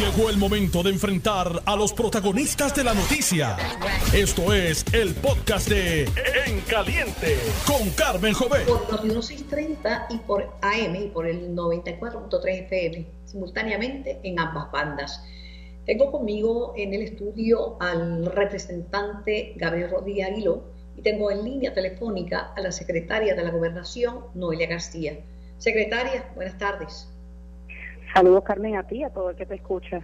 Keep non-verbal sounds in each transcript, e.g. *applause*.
Llegó el momento de enfrentar a los protagonistas de la noticia. Esto es el podcast de En Caliente con Carmen Jovet. Por 1630 y por AM y por el 94.3 FM, simultáneamente en ambas bandas. Tengo conmigo en el estudio al representante Gabriel Rodríguez Aguiló y tengo en línea telefónica a la secretaria de la Gobernación, Noelia García. Secretaria, buenas tardes. Saludos, Carmen, a ti y a todo el que te escucha.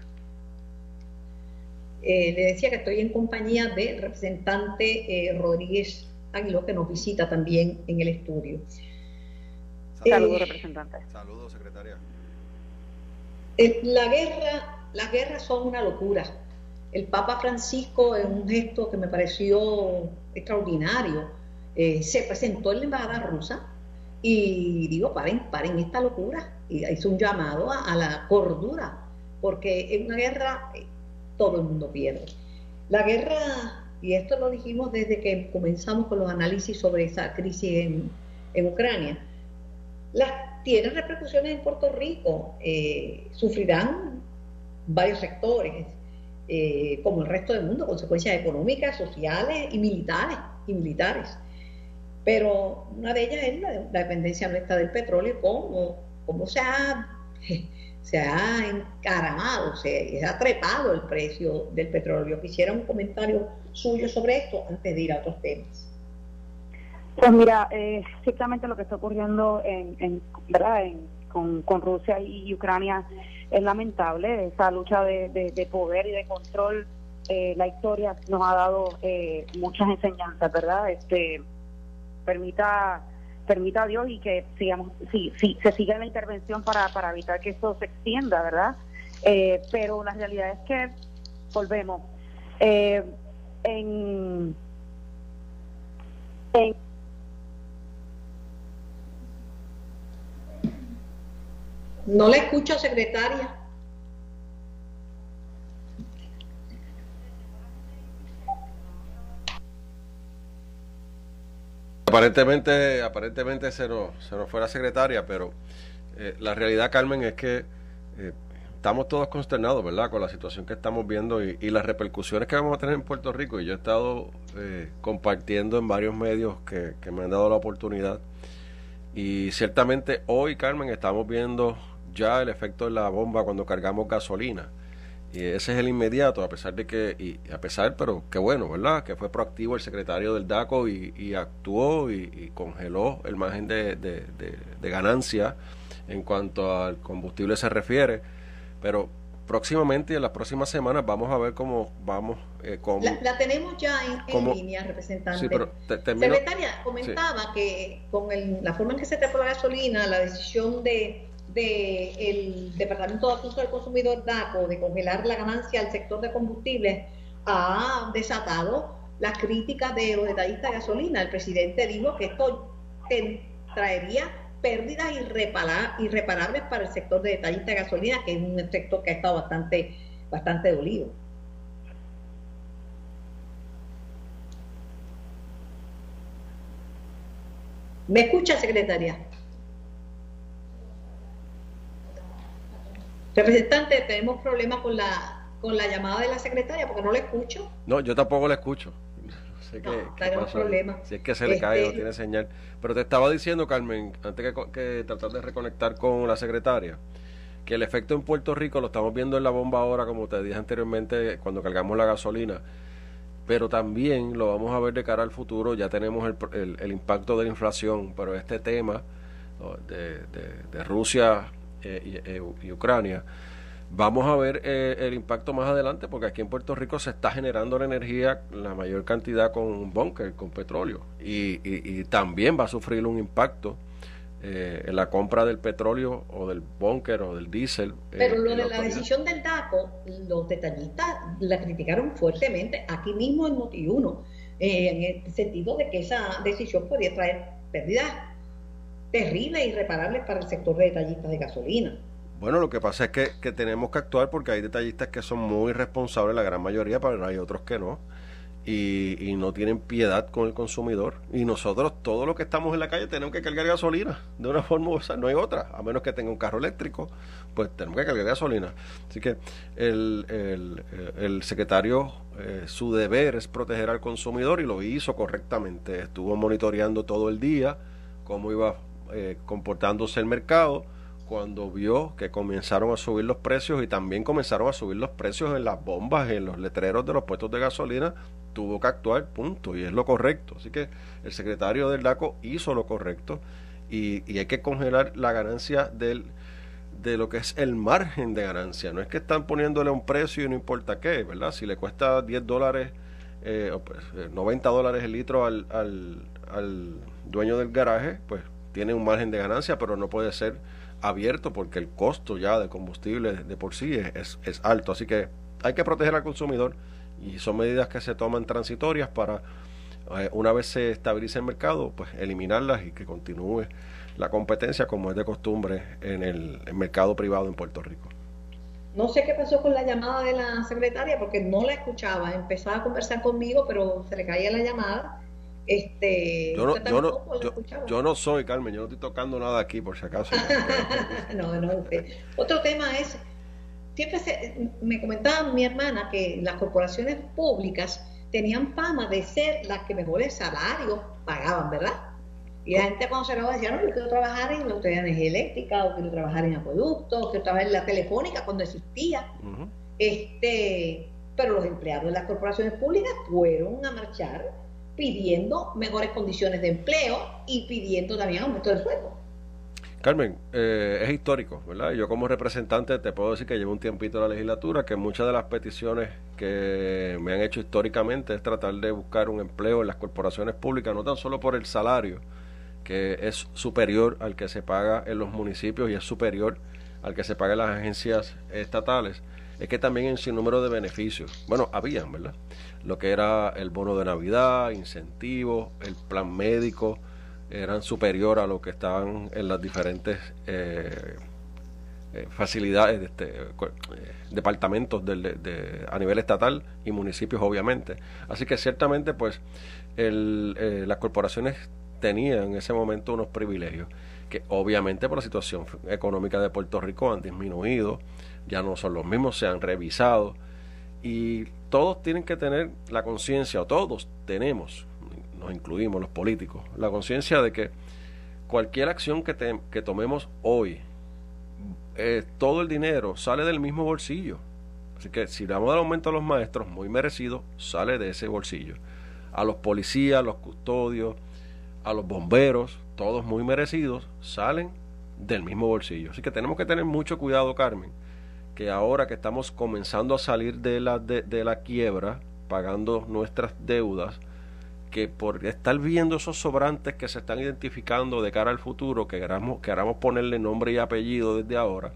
Eh, le decía que estoy en compañía del representante eh, Rodríguez Aguiló, que nos visita también en el estudio. Saludos, eh, representante. Saludos, secretaria. la guerra, las guerras son una locura. El Papa Francisco, en un gesto que me pareció extraordinario, se presentó en la embajada rusa y digo, paren, paren esta locura. Y hizo un llamado a, la cordura, porque en una guerra eh, todo el mundo pierde. La guerra, y esto lo dijimos desde que comenzamos con los análisis sobre esa crisis en, Ucrania, las, tiene repercusiones en Puerto Rico, eh, sufrirán varios sectores, eh, como el resto del mundo, consecuencias económicas, sociales y militares. Y militares pero una de ellas es la, dependencia nuestra del petróleo, cómo, cómo se ha, *laughs* se ha encaramado, se, ha trepado el precio del petróleo. Quisiera un comentario suyo sobre esto antes de ir a otros temas. Pues mira, eh, ciertamente lo que está ocurriendo en, ¿verdad? con, Rusia y Ucrania es lamentable, esa lucha de, poder y de control, eh, la historia nos ha dado eh, muchas enseñanzas, ¿verdad? Este, permita permita Dios y que sigamos si, si se siga la intervención para, para evitar que esto se extienda, ¿verdad? Eh, pero la realidad es que volvemos eh, en, en no le escucho secretaria Aparentemente, aparentemente se nos, se nos fue la secretaria, pero eh, la realidad, Carmen, es que eh, estamos todos consternados, ¿verdad?, con la situación que estamos viendo y, las repercusiones que vamos a tener en Puerto Rico. Y yo he estado eh, compartiendo en varios medios que, que me han dado la oportunidad. Y ciertamente hoy, Carmen, estamos viendo ya el efecto de la bomba cuando cargamos gasolina. Y ese es el inmediato, a pesar de que, y a pesar, pero qué bueno, ¿verdad? Que fue proactivo el secretario del DACO y, actuó y, congeló el margen de, de, ganancia en cuanto al combustible se refiere. Pero próximamente y en las próximas semanas vamos a ver cómo vamos. Eh, la, tenemos ya en, línea, representante. Secretaria, comentaba que con la forma en que se trepó la gasolina, la decisión de del Departamento de Asuntos del Consumidor DACO de congelar la ganancia al sector de combustibles ha desatado las críticas de los detallistas de gasolina. El presidente dijo que esto traería pérdidas irreparables para el sector de detallistas de gasolina, que es un sector que ha estado bastante, bastante dolido. ¿Me escucha, secretaria? Representante, tenemos problemas con la, con la llamada de la secretaria porque no la escucho. No, yo tampoco la escucho. No sé qué, tenemos problemas. Si es que se le cae o este, tiene señal. Pero te estaba diciendo, Carmen, antes que, que tratar de reconectar con la secretaria, que el efecto en Puerto Rico lo estamos viendo en la bomba ahora, como te dije anteriormente, cuando cargamos la gasolina, pero también lo vamos a ver de cara al futuro, ya tenemos el, el, impacto de la inflación, pero este tema de, de Rusia eh, eh, y, Ucrania. Vamos a ver eh, el impacto más adelante porque aquí en Puerto Rico se está generando la energía la mayor cantidad con búnker, con petróleo. Y, también va a sufrir un impacto en la compra del petróleo o del búnker o del diésel. Pero lo de la decisión del DACO, los detallistas la criticaron fuertemente aquí mismo en Noti1, en el sentido de que esa decisión podría traer pérdidas terribles e irreparables para el sector de detallistas de gasolina. Bueno, lo que pasa es que, que, tenemos que actuar porque hay detallistas que son muy responsables, la gran mayoría, pero hay otros que no. y, no tienen piedad con el consumidor. Y nosotros, todos los que estamos en la calle, tenemos que cargar gasolina de una forma u otra, no hay otra, a menos que tenga un carro eléctrico, pues tenemos que cargar gasolina. Así que el, el, secretario, eh, su deber es proteger al consumidor y lo hizo correctamente. Estuvo monitoreando todo el día cómo iba eh, comportándose el mercado cuando vio que comenzaron a subir los precios y también comenzaron a subir los precios en las bombas, en los letreros de los puestos de gasolina, tuvo que actuar, punto, y es lo correcto. Así que el secretario del DACO hizo lo correcto y, hay que congelar la ganancia del, de lo que es el margen de ganancia. No es que están poniéndole un precio y no importa qué, ¿verdad? Si le cuesta 10 dólares, eh, 90 pues, eh, dólares el litro al, al, al dueño del garaje, pues tiene un margen de ganancia, pero no puede ser abierto porque el costo ya de combustible de por sí es, es, alto. Así que hay que proteger al consumidor y son medidas que se toman transitorias para, eh, una vez se estabilice el mercado, pues eliminarlas y que continúe la competencia como es de costumbre en el, el mercado privado en Puerto Rico. No sé qué pasó con la llamada de la secretaria porque no la escuchaba. Empezaba a conversar conmigo, pero se le caía la llamada este, yo, no, yo, no, soy, Carmen, yo no estoy tocando nada aquí, por si acaso. *laughs* no, no, Otro tema es, siempre me comentaba mi hermana que las corporaciones públicas tenían fama de ser las que mejores salarios pagaban, ¿verdad? Y la gente cuando se acabó decía, no, yo quiero trabajar en la autoridad de energía eléctrica, o quiero trabajar en acueductos, quiero trabajar en la telefónica cuando existía. este Pero los empleados de las corporaciones públicas fueron a marchar pidiendo mejores condiciones de empleo y pidiendo también aumento del sueldo. Carmen, eh, es histórico, ¿verdad? Yo como representante te puedo decir que llevo un tiempito en la legislatura, que muchas de las peticiones que me han hecho históricamente es tratar de buscar un empleo en las corporaciones públicas, no tan solo por el salario, que es superior al que se paga en los municipios y es superior al que se paga en las agencias estatales, es que también en sin número de beneficios. Bueno, habían, ¿verdad? Lo que era el bono de Navidad, incentivos, el plan médico, eran superior a lo que estaban en las diferentes eh, eh, facilidades, de este, eh, departamentos de, a nivel estatal y municipios, obviamente. Así que ciertamente, pues, las corporaciones tenían en ese momento unos privilegios que obviamente por la situación económica de Puerto Rico han disminuido ya no son los mismos, se han revisado y todos tienen que tener la conciencia, o todos tenemos, nos incluimos los políticos, la conciencia de que cualquier acción que, que tomemos hoy, eh, todo el dinero sale del mismo bolsillo. Así que si damos el aumento a los maestros, muy merecido, sale de ese bolsillo. A los policías, a los custodios, a los bomberos, todos muy merecidos, salen del mismo bolsillo. Así que tenemos que tener mucho cuidado, Carmen, que ahora que estamos comenzando a salir de la, de, la quiebra, pagando nuestras deudas, que por estar viendo esos sobrantes que se están identificando de cara al futuro, que queramos, ponerle nombre y apellido desde ahora,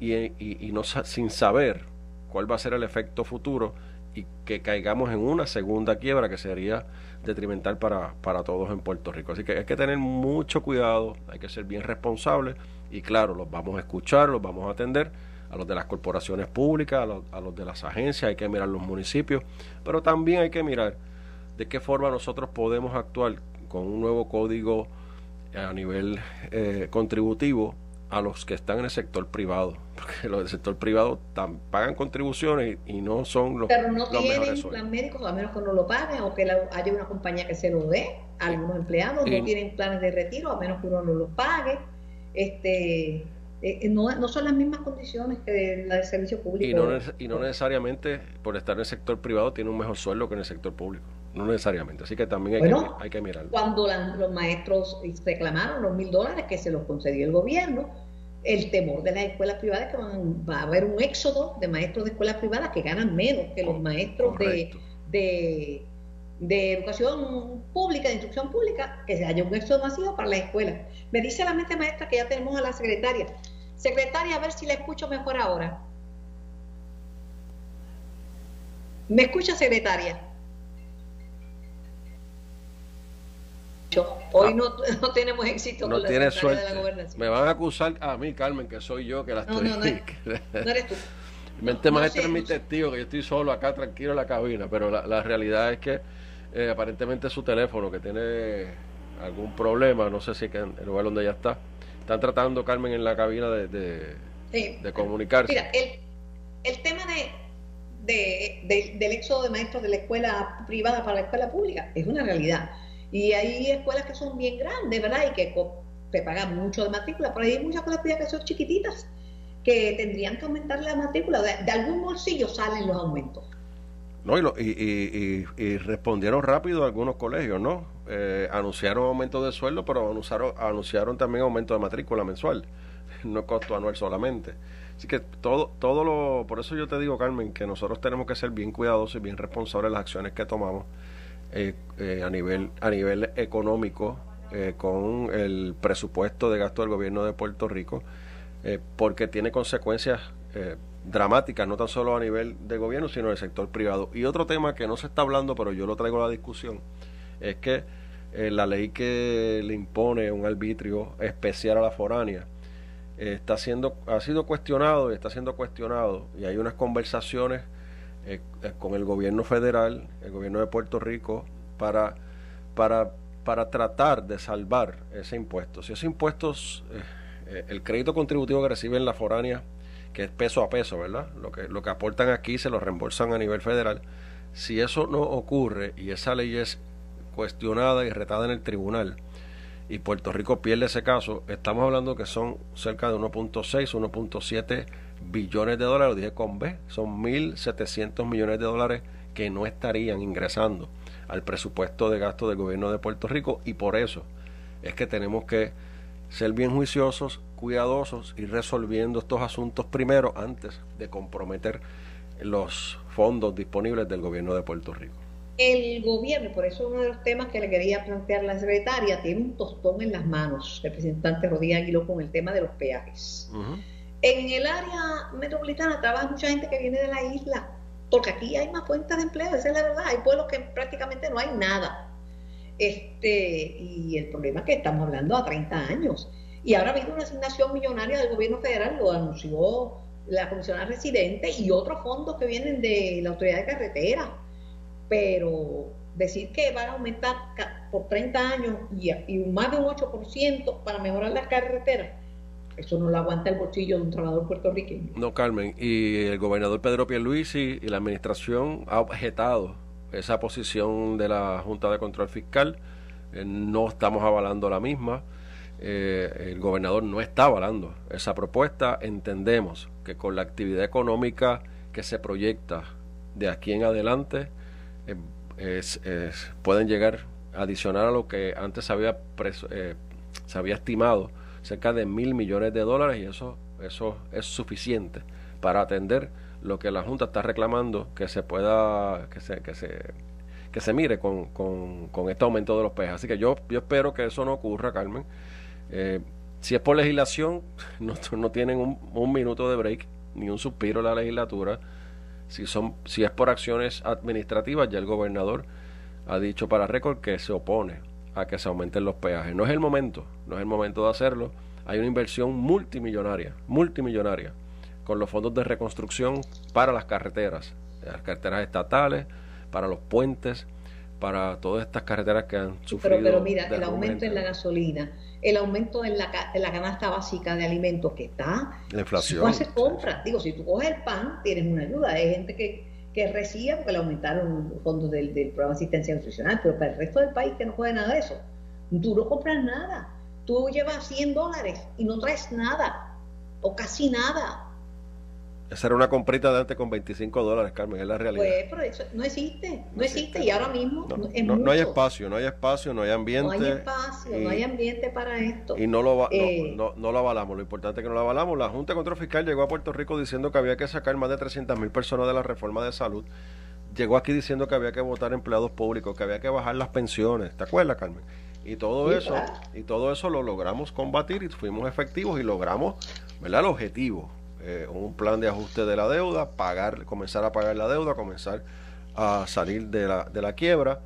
y, y, no, sin saber cuál va a ser el efecto futuro, y que caigamos en una segunda quiebra que sería detrimental para, para todos en Puerto Rico. Así que hay que tener mucho cuidado, hay que ser bien responsables y claro, los vamos a escuchar, los vamos a atender a los de las corporaciones públicas, a los, de las agencias, hay que mirar los municipios, pero también hay que mirar de qué forma nosotros podemos actuar con un nuevo código a nivel eh, contributivo a los que están en el sector privado, *laughs* porque los del sector privado pagan contribuciones y, no son los Pero no tienen plan médico, a menos que no lo paguen o que haya una compañía que se lo dé a algunos empleados, no tienen planes de retiro, a menos que uno no lo pague. Este, eh, eh, no, no, son las mismas condiciones que la del servicio público. Y no, y no necesariamente por estar en el sector privado tiene un mejor sueldo que en el sector público. No necesariamente. Así que también hay, que, hay que mirarlo. Cuando los maestros reclamaron los mil dólares que se los concedió el gobierno, el temor de las escuelas privadas que va a haber un éxodo de maestros de escuelas privadas que ganan menos que los maestros de, de, de, educación pública, de instrucción pública, que se haya un éxodo masivo para las escuelas. Me dice la mente maestra que ya tenemos a la secretaria. Secretaria, a ver si la escucho mejor ahora. ¿Me escucha, secretaria? Hoy ah. no, tenemos éxito no con la tiene suerte. de la gobernación. Me van a acusar a mí, Carmen, que soy yo que la estoy... No, no, no, eres *laughs* tú. Mente maestra es mi testigo, que yo estoy solo acá tranquilo en la cabina, pero la, realidad es que eh, aparentemente su teléfono que tiene algún problema, no sé si es en el lugar donde ella está, están tratando, Carmen, en la cabina de, de, comunicarse. Mira, el, el tema de, del éxodo de maestros de la escuela privada para la escuela pública es una realidad. Y hay escuelas que son bien grandes, ¿verdad? Y que te pagan mucho de matrícula, pero hay muchas escuelas privadas que son chiquititas, que tendrían que aumentar la matrícula. De, algún bolsillo salen los aumentos. No, y, y, y, respondieron rápido algunos colegios, ¿no? Eh, anunciaron aumento de sueldo, pero anunciaron, también aumento de matrícula mensual, *laughs* no costo anual solamente. Así que todo, todo lo, por eso yo te digo, Carmen, que nosotros tenemos que ser bien cuidadosos y bien responsables de las acciones que tomamos eh, eh, a nivel, a nivel económico con el presupuesto de gasto del gobierno de Puerto Rico, porque tiene consecuencias dramáticas, no tan solo a nivel de gobierno, sino del sector privado. Y otro tema que no se está hablando, pero yo lo traigo a la discusión, es que eh, la ley que le impone un arbitrio especial a la foránea eh, está siendo, ha sido cuestionado y está siendo cuestionado y hay unas conversaciones eh, con el gobierno federal, el gobierno de Puerto Rico, para, para, para tratar de salvar ese impuesto. Si ese impuesto, el crédito contributivo que reciben la foránea, que es peso a peso, ¿verdad? Lo que, lo que aportan aquí se lo reembolsan a nivel federal. Si eso no ocurre y esa ley es cuestionada y retada en el tribunal. Y Puerto Rico pierde ese caso, estamos hablando que son cerca de 1.6, 1.7 billones de dólares, lo dije con B, son 1.700 millones de dólares que no estarían ingresando al presupuesto de gasto del gobierno de Puerto Rico. Y por eso es que tenemos que ser bien juiciosos, cuidadosos y resolviendo estos asuntos primero antes de comprometer los fondos disponibles del gobierno de Puerto Rico. El gobierno, por eso uno de los temas que le quería plantear la secretaria, tiene un tostón en las manos, representante Rodríguez Aguiló, con el tema de los peajes. En el área metropolitana trabaja mucha gente que viene de la isla, porque aquí hay más fuentes de empleo, esa es la verdad. Hay pueblos que prácticamente no hay nada. Este, y el problema es que estamos hablando a 30 años. Y ahora habido una asignación millonaria del gobierno federal, lo anunció la comisionada residente, y otros fondos que vienen de la autoridad de carretera pero decir que van a aumentar por 30 años y, más de un 8% para mejorar las carreteras, eso no lo aguanta el bolsillo de un trabajador puertorriqueño. No, Carmen, y el gobernador Pedro Pierluisi y la administración ha objetado esa posición de la Junta de Control Fiscal, eh, no estamos avalando la misma. Eh, el gobernador no está avalando esa propuesta. Entendemos que con la actividad económica que se proyecta de aquí en adelante, es, pueden llegar a adicionar a lo que antes había, eh, se había estimado, cerca de mil millones de dólares, y eso, eso es suficiente para atender lo que la Junta está reclamando que se pueda, que se, que se, que se mire con, con, con este aumento de los peajes. Así que yo, yo espero que eso no ocurra, Carmen. Eh, si es por legislación, *laughs* no, no tienen un, un minuto de break, ni un suspiro la legislatura si, son, si es por acciones administrativas, ya el gobernador ha dicho para récord que se opone a que se aumenten los peajes. No es el momento, no es el momento de hacerlo. Hay una inversión multimillonaria, multimillonaria, con los fondos de reconstrucción para las carreteras, las carreteras estatales, para los puentes, para todas estas carreteras que han sufrido. Pero, pero mira, el aumento en la gasolina, el aumento en la, la canasta básica de alimentos que está. La inflación. Si tú haces compras, digo, si tú coges el pan, tienes una ayuda. Hay gente que, que recibe porque le aumentaron los fondos del, del programa de asistencia nutricional, pero para el resto del país que no coge nada de eso, tú no compras nada. Tú llevas 100 dólares y no traes nada, o casi nada. Esa era una comprita de antes con 25 dólares, Carmen, es la realidad. Pues, pero eso no existe, no, existe, y ahora mismo no, no, hay espacio, no hay espacio, no hay ambiente. No hay espacio, no hay ambiente para esto. Y no lo, eh, no, lo avalamos, lo importante es que no lo avalamos. La Junta de Control Fiscal llegó a Puerto Rico diciendo que había que sacar más de 300 mil personas de la reforma de salud. Llegó aquí diciendo que había que votar empleados públicos, que había que bajar las pensiones. ¿Te acuerdas, Carmen? Y todo eso, y todo eso lo logramos combatir y fuimos efectivos y logramos, ¿verdad? El objetivo eh, un plan de ajuste de la deuda, pagar, comenzar a pagar la deuda, comenzar a salir de la, de la quiebra.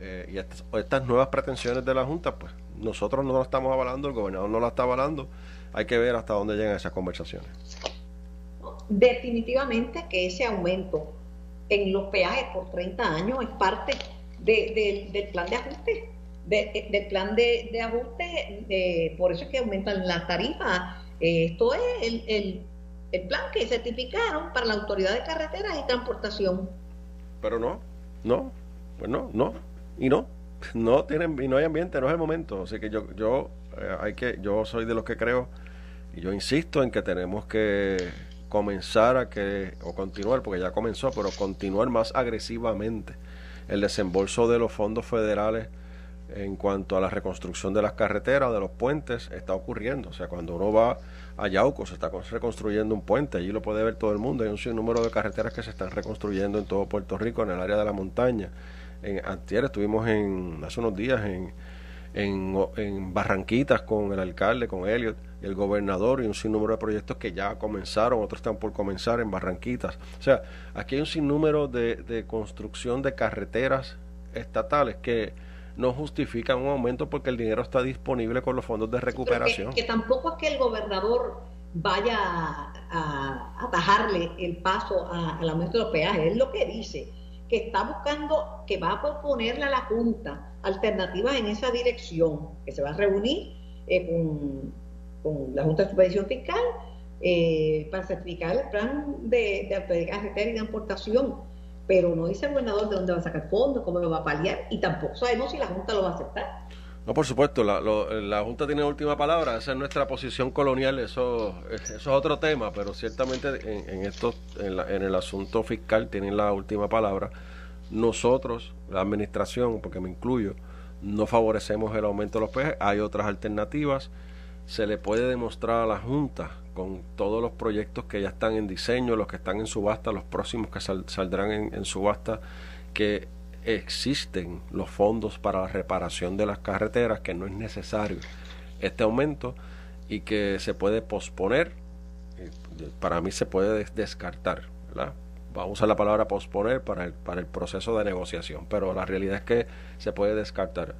Eh, y estas, nuevas pretensiones de la Junta, pues nosotros no lo estamos avalando, el gobernador no la está avalando. Hay que ver hasta dónde llegan esas conversaciones. definitivamente que ese aumento en los peajes por 30 años es parte del plan de ajuste. del plan de, ajuste, por eso es que aumentan las tarifas. Esto es el, el, plan que certificaron para la Autoridad de Carreteras y Transportación. Pero no, no, pues no, no, y no, *laughs* no tienen, y no hay ambiente, no es el momento. Así que yo, yo, eh, hay que, yo soy de los que creo, y yo insisto en que tenemos que comenzar a que, o continuar, porque ya comenzó, pero continuar más agresivamente el desembolso de los fondos federales en cuanto a la reconstrucción de las carreteras, de los puentes, está ocurriendo. O sea, cuando uno va a Yauco, se está reconstruyendo un puente, allí lo puede ver todo el mundo. Hay un sinnúmero de carreteras que se están reconstruyendo en todo Puerto Rico, en el área de la montaña. En Antier estuvimos en, hace unos días en, en, Barranquitas con el alcalde, con Elliot el gobernador y un sinnúmero de proyectos que ya comenzaron, otros están por comenzar en Barranquitas. O sea, aquí hay un sinnúmero de, de construcción de carreteras estatales que no justifican un aumento porque el dinero está disponible con los fondos de recuperación. Que, tampoco es que el gobernador vaya a, atajarle el paso al aumento de los peajes, es lo que dice, que está buscando, que va a proponerle a la Junta alternativas en esa dirección, que se va a reunir eh, con con la Junta de Supervisión Fiscal eh, para certificar el plan de, de carretera y de importación, pero no dice el gobernador de dónde va a sacar fondos, cómo lo va a paliar, y tampoco sabemos si la Junta lo va a aceptar. No, por supuesto, la, la Junta tiene última palabra, esa es nuestra posición colonial, eso, eso es otro tema, pero ciertamente en, esto, en, en el asunto fiscal tienen la última palabra. Nosotros, la administración, porque me incluyo, no favorecemos el aumento de los peajes, hay otras alternativas se le puede demostrar a la Junta con todos los proyectos que ya están en diseño, los que están en subasta, los próximos que saldrán en, subasta, que existen los fondos para la reparación de las carreteras, que no es necesario este aumento y que se puede posponer. Para mí se puede descartar, ¿verdad? Vamos a usar la palabra posponer para el, para el proceso de negociación, pero la realidad es que se puede descartar.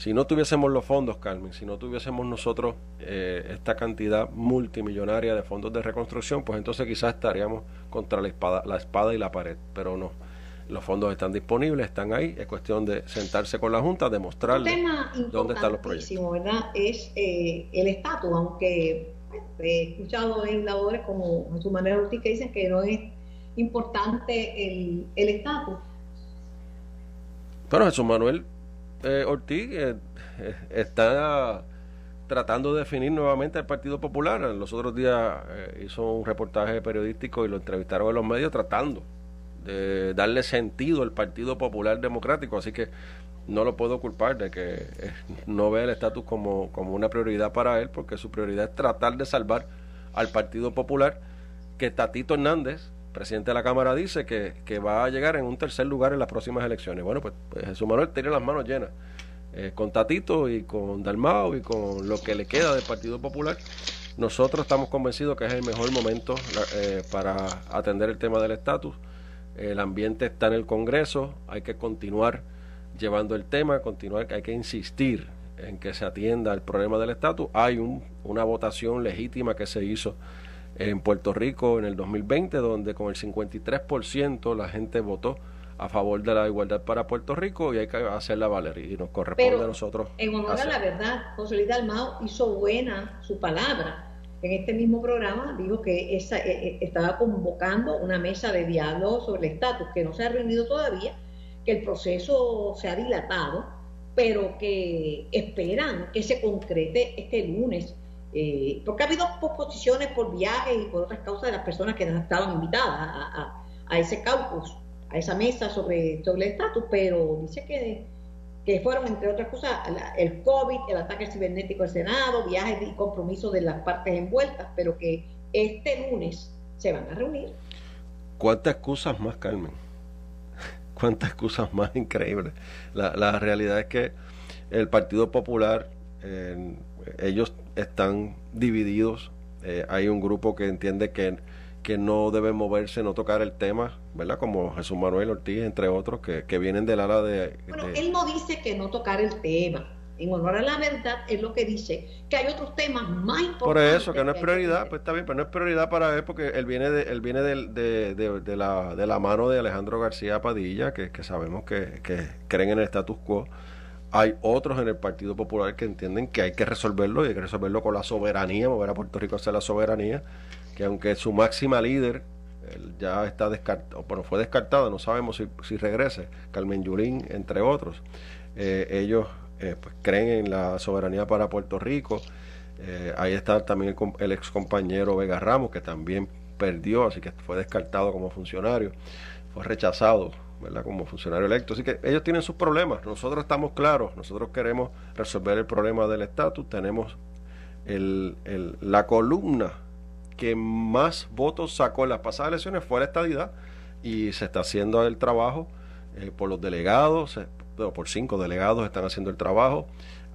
Si no tuviésemos los fondos, Carmen, si no tuviésemos nosotros eh, esta cantidad multimillonaria de fondos de reconstrucción, pues entonces quizás estaríamos contra la espada, la espada y la pared, pero no. Los fondos están disponibles, están ahí, es cuestión de sentarse con la Junta, demostrarle dónde están los proyectos. ¿verdad? Es eh, el estatus, aunque he escuchado legisladores como Jesús Manuel Ortiz que dicen que no es importante el estatus. Bueno, Jesús Manuel eh, Ortiz eh, eh, está tratando de definir nuevamente el Partido Popular. Los otros días hizo un reportaje periodístico y lo entrevistaron en los medios tratando de darle sentido al Partido Popular Democrático. Así que no lo puedo culpar de que no ve el estatus como, como una prioridad para él, porque su prioridad es tratar de salvar al Partido Popular, que Tatito Hernández presidente de la Cámara dice que, va a llegar en un tercer lugar en las próximas elecciones. Bueno, pues, pues Jesús Manuel tiene las manos llenas eh, con Tatito y con Dalmao y con lo que le queda del Partido Popular. Nosotros estamos convencidos que es el mejor momento eh, para atender el tema del estatus. El ambiente está en el Congreso, hay que continuar llevando el tema, continuar, hay que insistir en que se atienda el problema del estatus. Hay un, una votación legítima que se hizo en Puerto Rico en el 2020, donde con el 53% la gente votó a favor de la igualdad para Puerto Rico y hay que hacerla valer y nos corresponde a nosotros. En honor a la verdad, José Luis Dalmao hizo buena su palabra. En este mismo programa dijo que esa, eh, eh, estaba convocando una mesa de diálogo sobre el estatus, que no se ha reunido todavía, que el proceso se ha dilatado, pero que esperan que se concrete este lunes eh, porque ha habido posposiciones por viajes y por otras causas de las personas que estaban invitadas a, ese caucus, a esa mesa sobre, sobre el estatus, pero dice que, que fueron, entre otras cosas, el COVID, el ataque cibernético al Senado, viajes y compromisos de las partes envueltas, pero que este lunes se van a reunir. ¿Cuántas excusas más, Carmen? *laughs* ¿Cuántas excusas más increíbles? La, la realidad es que el Partido Popular, ellos están divididos. Eh, hay un grupo que entiende que, que no debe moverse, no tocar el tema, ¿verdad? Como Jesús Manuel Ortiz, entre otros, que, que vienen del ala de... Bueno, él no dice que no tocar el tema. en honor a la verdad, es lo que dice que hay otros temas más importantes. Por eso, que no es prioridad, pues está bien, pero no es prioridad para él porque él viene de, él viene de, de, la, de la mano de Alejandro García Padilla, que, que sabemos que, que creen en el status quo. Hay otros en el Partido Popular que entienden que hay que resolverlo y hay que resolverlo con la soberanía, mover a Puerto Rico hacia la soberanía, que aunque su máxima líder ya está descartado, bueno, fue descartada, no sabemos si, si regrese, Carmen Yulín, entre otros. Eh, ellos eh, pues, creen en la soberanía para Puerto Rico. Eh, ahí está también el, ex compañero Vega Ramos, que también perdió, así que fue descartado como funcionario, fue rechazado como funcionario electo. Así que ellos tienen sus problemas, nosotros estamos claros, nosotros queremos resolver el problema del estatus, tenemos la columna que más votos sacó en las pasadas elecciones fue la estadidad. Y se está haciendo el trabajo eh, por los delegados, por cinco delegados están haciendo el trabajo.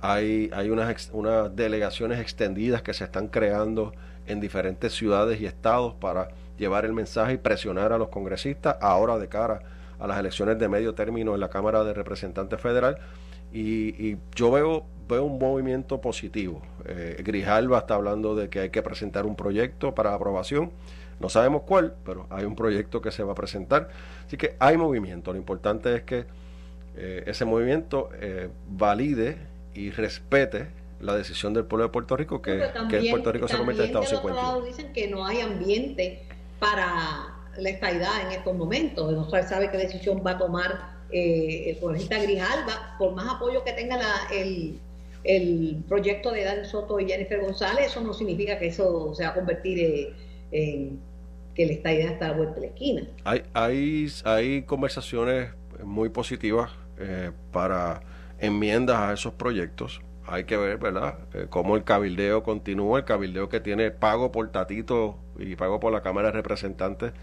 Hay, hay unas, unas delegaciones extendidas que se están creando en diferentes ciudades y estados para llevar el mensaje y presionar a los congresistas ahora de cara a las elecciones de medio término en la Cámara de Representantes Federal. Y, yo veo, veo un movimiento positivo. Eh, Grijalva está hablando de que hay que presentar un proyecto para aprobación. No sabemos cuál, pero hay un proyecto que se va a presentar. Así que hay movimiento. Lo importante es que eh, ese movimiento eh, valide y respete la decisión del pueblo de Puerto Rico que, que Puerto Rico se convierte en Estado 50. dicen que no hay ambiente para la estadidad en estos momentos. No se sabe qué decisión va a tomar eh, el congresista Grijalba, por más apoyo que tenga el, el proyecto de Dan Soto y Jennifer González, eso no significa que eso se va a convertir en, que la estadidad está a la vuelta de la esquina. Hay, hay, hay conversaciones muy positivas eh, para enmiendas a esos proyectos. Hay que ver, ¿verdad?, eh, cómo el cabildeo continúa, el cabildeo que tiene pago por Tatito y pago por la Cámara de Representantes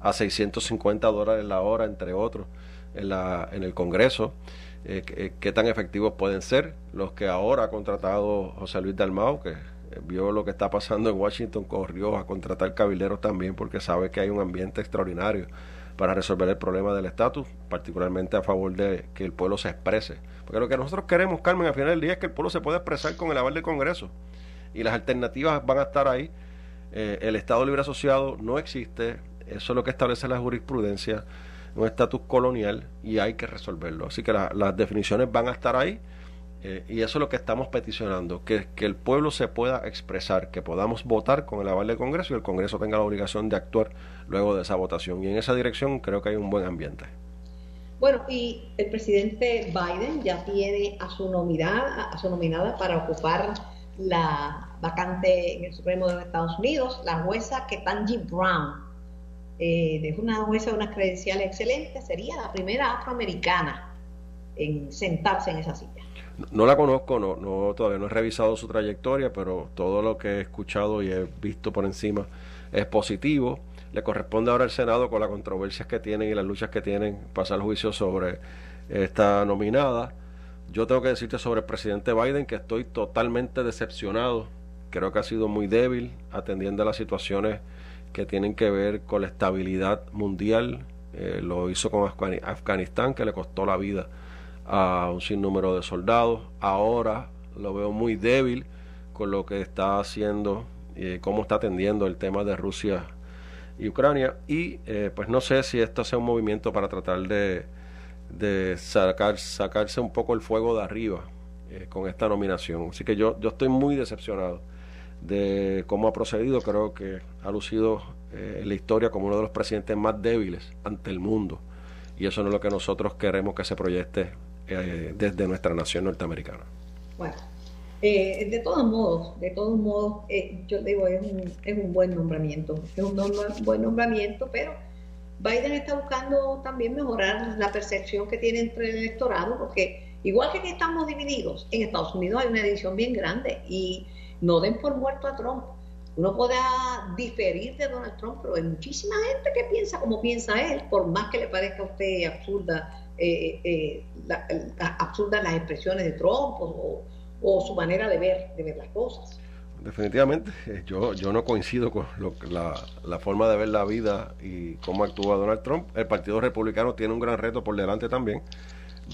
a 650 dólares la hora, entre otros, en, la, en el Congreso. Eh, qué tan efectivos pueden ser los que ahora ha contratado José Luis Dalmau, que vio lo que está pasando en Washington, corrió a contratar cabilderos también porque sabe que hay un ambiente extraordinario para resolver el problema del estatus, particularmente a favor de que el pueblo se exprese. Porque lo que nosotros queremos, Carmen, al final del día es que el pueblo se pueda expresar con el aval del Congreso. Y las alternativas van a estar ahí. Eh, el Estado Libre Asociado no existe. Eso es lo que establece la jurisprudencia, un estatus colonial y hay que resolverlo. Así que las definiciones van a estar ahí eh, y eso es lo que estamos peticionando, que, que, el pueblo se pueda expresar, que podamos votar con el aval del Congreso y el Congreso tenga la obligación de actuar luego de esa votación. Y en esa dirección creo que hay un buen ambiente. Bueno, y el presidente Biden ya tiene a su nominada, a su nominada para ocupar la vacante en el Supremo de los Estados Unidos, la jueza Ketanji Brown. Eh, es una jueza de unas credenciales excelentes, sería la primera afroamericana en sentarse en esa silla. No la conozco, no, no, todavía no he revisado su trayectoria, pero todo lo que he escuchado y he visto por encima es positivo. Le corresponde ahora al Senado con las controversias que tienen y las luchas que tienen pasar juicio sobre esta nominada. Yo tengo que decirte sobre el presidente Biden que estoy totalmente decepcionado. Creo que ha sido muy débil atendiendo a las situaciones que tienen que ver con la estabilidad mundial. Eh, lo hizo con Afganistán, que le costó la vida a un sinnúmero de soldados. Ahora lo veo muy débil con lo que está haciendo y cómo está atendiendo el tema de Rusia y Ucrania. Y eh, pues no sé si esto sea un movimiento para tratar de, de sacar, sacarse un poco el fuego de arriba eh, con esta nominación. Así que yo, yo estoy muy decepcionado de cómo ha procedido. Creo que ha lucido eh, en la historia como uno de los presidentes más débiles ante el mundo. Y eso no es lo que nosotros queremos que se proyecte eh, desde nuestra nación norteamericana. Bueno, eh, de todos modos, de todos modos, eh, yo digo, es un, es un buen nombramiento, es un buen nombramiento, pero Biden está buscando también mejorar la percepción que tiene entre el electorado, porque igual que estamos divididos, en Estados Unidos hay una división bien grande y no den por muerto a Trump. Uno podrá diferir de Donald Trump, pero hay muchísima gente que piensa como piensa él, por más que le parezca a usted absurda eh, eh, la, absurdas las expresiones de Trump o, su manera de ver, de ver las cosas. Definitivamente, eh, yo, yo no coincido con la, la, forma de ver la vida y cómo actúa Donald Trump. El Partido Republicano tiene un gran reto por delante también.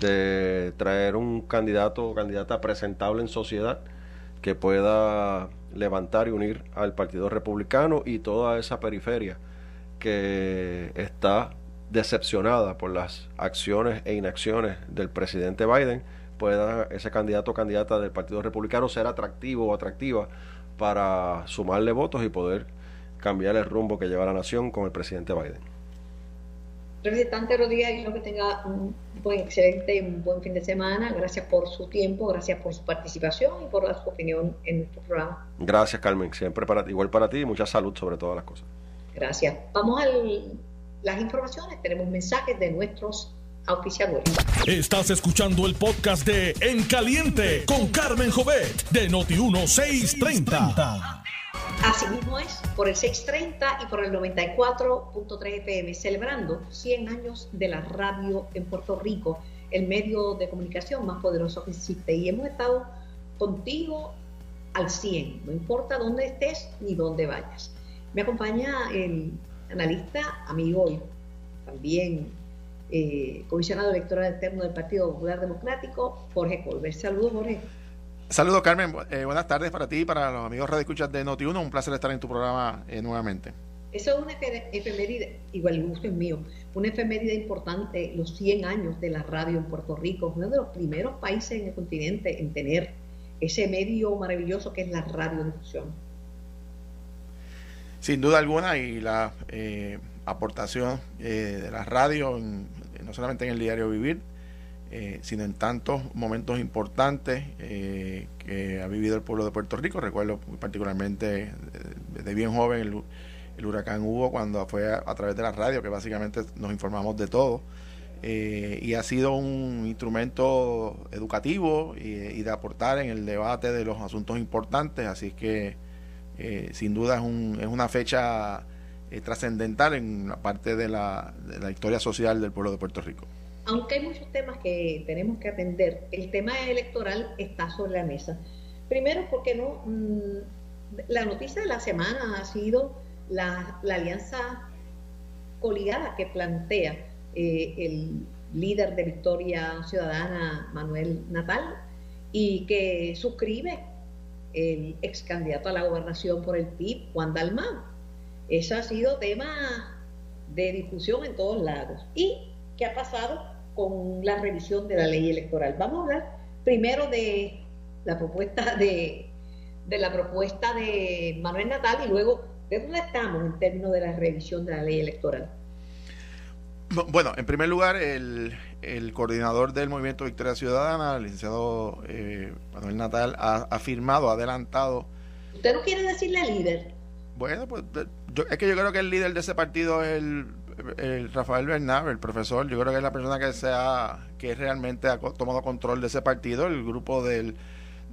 de traer un candidato o candidata presentable en sociedad que pueda levantar y unir al Partido Republicano y toda esa periferia que está decepcionada por las acciones e inacciones del presidente Biden, pueda ese candidato o candidata del Partido Republicano ser atractivo o atractiva para sumarle votos y poder cambiar el rumbo que lleva la nación con el presidente Biden. Representante Rodríguez, que tenga un buen, excelente, un buen fin de semana. Gracias por su tiempo, gracias por su participación y por su opinión en nuestro programa. Gracias, Carmen. Siempre para igual para ti y mucha salud sobre todas las cosas. Gracias. Vamos a las informaciones. Tenemos mensajes de nuestros auspiciadores. Estás escuchando el podcast de En Caliente con Carmen Jovet de Noti 1630. Así mismo es, por el 630 y por el 94.3 FM, celebrando 100 años de la radio en Puerto Rico, el medio de comunicación más poderoso que existe. Y hemos estado contigo al 100, no importa dónde estés ni dónde vayas. Me acompaña el analista, amigo y también eh, comisionado electoral eterno del Partido Popular Democrático, Jorge Colbert. Saludos, Jorge. Saludos, Carmen. Eh, buenas tardes para ti y para los amigos Radio Escuchas de Noti1. Un placer estar en tu programa eh, nuevamente. Eso es una efeméride, igual el gusto es mío, una efeméride importante, los 100 años de la radio en Puerto Rico, uno de los primeros países en el continente en tener ese medio maravilloso que es la radiodifusión. Sin duda alguna, y la eh, aportación de la radio, no solamente en el diario Vivir, eh, sino en tantos momentos importantes eh, que ha vivido el pueblo de Puerto Rico. Recuerdo particularmente de, bien joven el, huracán Hugo cuando fue a, través de la radio, que básicamente nos informamos de todo. Eh, y ha sido un instrumento educativo y, de aportar en el debate de los asuntos importantes, así que sin duda es, un, es una fecha trascendental en la parte de la historia social del pueblo de Puerto Rico aunque hay muchos temas que tenemos que atender, el tema electoral está sobre la mesa. Primero, porque no, mm, la noticia de la semana ha sido la, alianza coligada que plantea eh, el líder de Victoria Ciudadana, Manuel Natal, y que suscribe el ex candidato a la gobernación por el PIB, Juan Dalmán. Eso ha sido tema de discusión en todos lados. ¿Y qué ha pasado? Con la revisión de la ley electoral. Vamos a hablar primero de la propuesta de, de la propuesta de Manuel Natal y luego de dónde estamos en términos de la revisión de la ley electoral. Bueno, en primer lugar, el, el coordinador del Movimiento Victoria Ciudadana, el licenciado eh, Manuel Natal, ha, ha, firmado, ha adelantado. ¿Usted no quiere decirle líder? Bueno, pues es que yo creo que el líder de ese partido es el el Rafael Bernabe, el profesor, yo creo que es la persona que se que realmente ha tomado control de ese partido, el grupo del,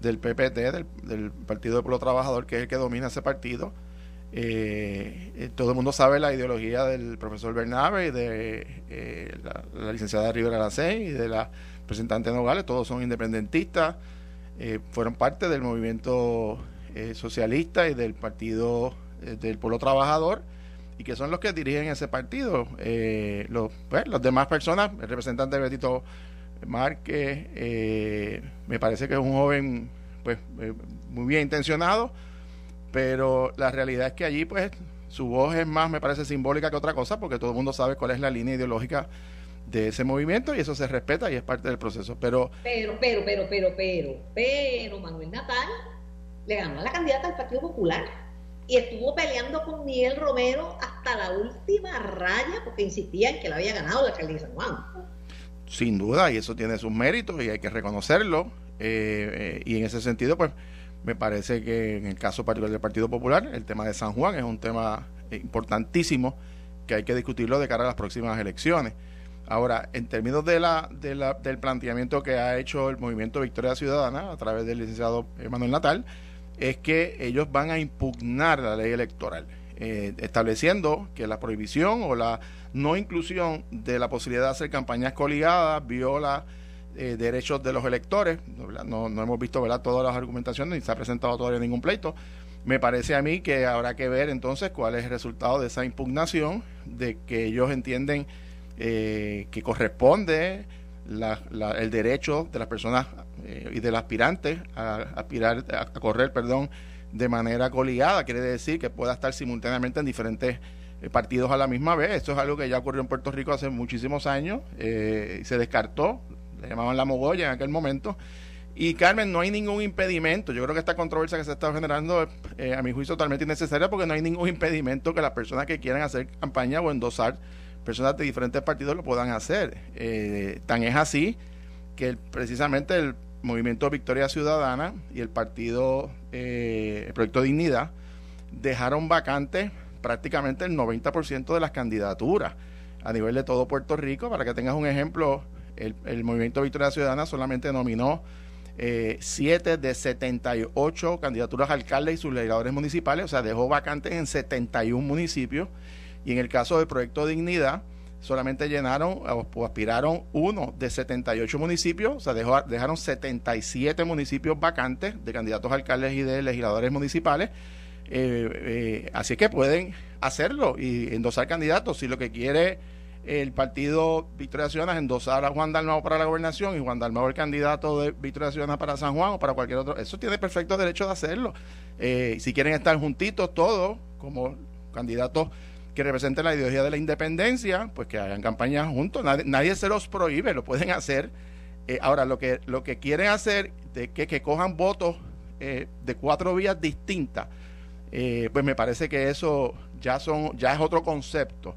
del PPT, del, Partido del Pueblo Trabajador, que es el que domina ese partido. Eh, eh, todo el mundo sabe la ideología del profesor Bernabe y de eh, la, licenciada Rivera Lacey y de la representante Nogales, todos son independentistas, fueron parte del movimiento socialista y del Partido del Pueblo Trabajador y que son los que dirigen ese partido. Eh, los, pues, las demás personas, el representante Betito Márquez, eh, me parece que es un joven pues eh, muy bien intencionado, pero la realidad es que allí pues su voz es más, me parece, simbólica que otra cosa, porque todo el mundo sabe cuál es la línea ideológica de ese movimiento y eso se respeta y es parte del proceso. Pero, pero, pero, pero, pero, pero, pero Manuel Natal le ganó a la candidata del Partido Popular y estuvo peleando con Miguel Romero hasta la última raya porque insistía en que la había ganado la alcaldía de San Juan. Sin duda, y eso tiene sus méritos y hay que reconocerlo. Eh, eh, y en ese sentido, pues me parece que en el caso particular del Partido Popular, el tema de San Juan es un tema importantísimo que hay que discutirlo de cara a las próximas elecciones. Ahora, en términos de la, de la, del planteamiento que ha hecho el movimiento Victoria Ciudadana a través del licenciado Manuel Natal, es que ellos van a impugnar la ley electoral, eh, estableciendo que la prohibición o la no inclusión de la posibilidad de hacer campañas coligadas viola eh, derechos de los electores. No, no hemos visto ¿verdad? todas las argumentaciones ni se ha presentado todavía ningún pleito. Me parece a mí que habrá que ver entonces cuál es el resultado de esa impugnación, de que ellos entienden eh, que corresponde el derecho de las personas y del aspirante a aspirar a, correr, perdón, de manera coligada, quiere decir que pueda estar simultáneamente en diferentes eh, partidos a la misma vez. Esto es algo que ya ocurrió en Puerto Rico hace muchísimos años, eh, se descartó, le llamaban la mogolla en aquel momento. Y Carmen, no hay ningún impedimento. Yo creo que esta controversia que se está generando, eh, a mi juicio, totalmente innecesaria porque no hay ningún impedimento que las personas que quieran hacer campaña o endosar personas de diferentes partidos lo puedan hacer. Eh, tan es así que precisamente el Movimiento Victoria Ciudadana y el partido, eh, el Proyecto Dignidad, dejaron vacantes prácticamente el 90% de las candidaturas a nivel de todo Puerto Rico. Para que tengas un ejemplo, el, Movimiento Victoria Ciudadana solamente nominó eh, 7 de 78 candidaturas a alcaldes y sus legisladores municipales, o sea, dejó vacantes en 71 municipios. Y en el caso del proyecto Dignidad, solamente llenaron o aspiraron uno de 78 municipios, o sea, dejó, dejaron 77 municipios vacantes de candidatos a alcaldes y de legisladores municipales. Eh, eh, así que pueden hacerlo y endosar candidatos si lo que quiere el partido Victoria Ciudadana endosar a Juan Dalmao para la gobernación y Juan Dalmao el candidato de Victoria Ciudadana para San Juan o para cualquier otro. Eso tiene perfecto derecho de hacerlo. Eh, si quieren estar juntitos todos como candidatos que representen la ideología de la independencia, pues que hagan campaña juntos. Nadie, se los prohíbe, lo pueden hacer. Eh, ahora, lo que, lo que quieren hacer de que, cojan votos eh, de cuatro vías distintas, pues me parece que eso ya, son, ya es otro concepto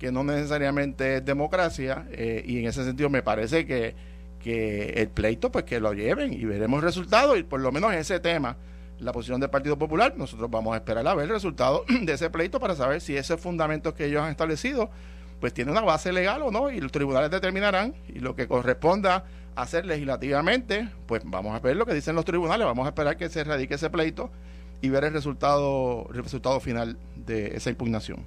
que no necesariamente es democracia eh, y en ese sentido me parece que, que el pleito pues que lo lleven y veremos resultados y por lo menos ese tema la posición del Partido Popular nosotros vamos a esperar a ver el resultado *clears throat* de ese pleito para saber si ese fundamento que ellos han establecido pues tiene una base legal o no y los tribunales determinarán y lo que corresponda hacer legislativamente pues vamos a ver lo que dicen los tribunales vamos a esperar que se radique ese pleito y ver el resultado el resultado final de esa impugnación.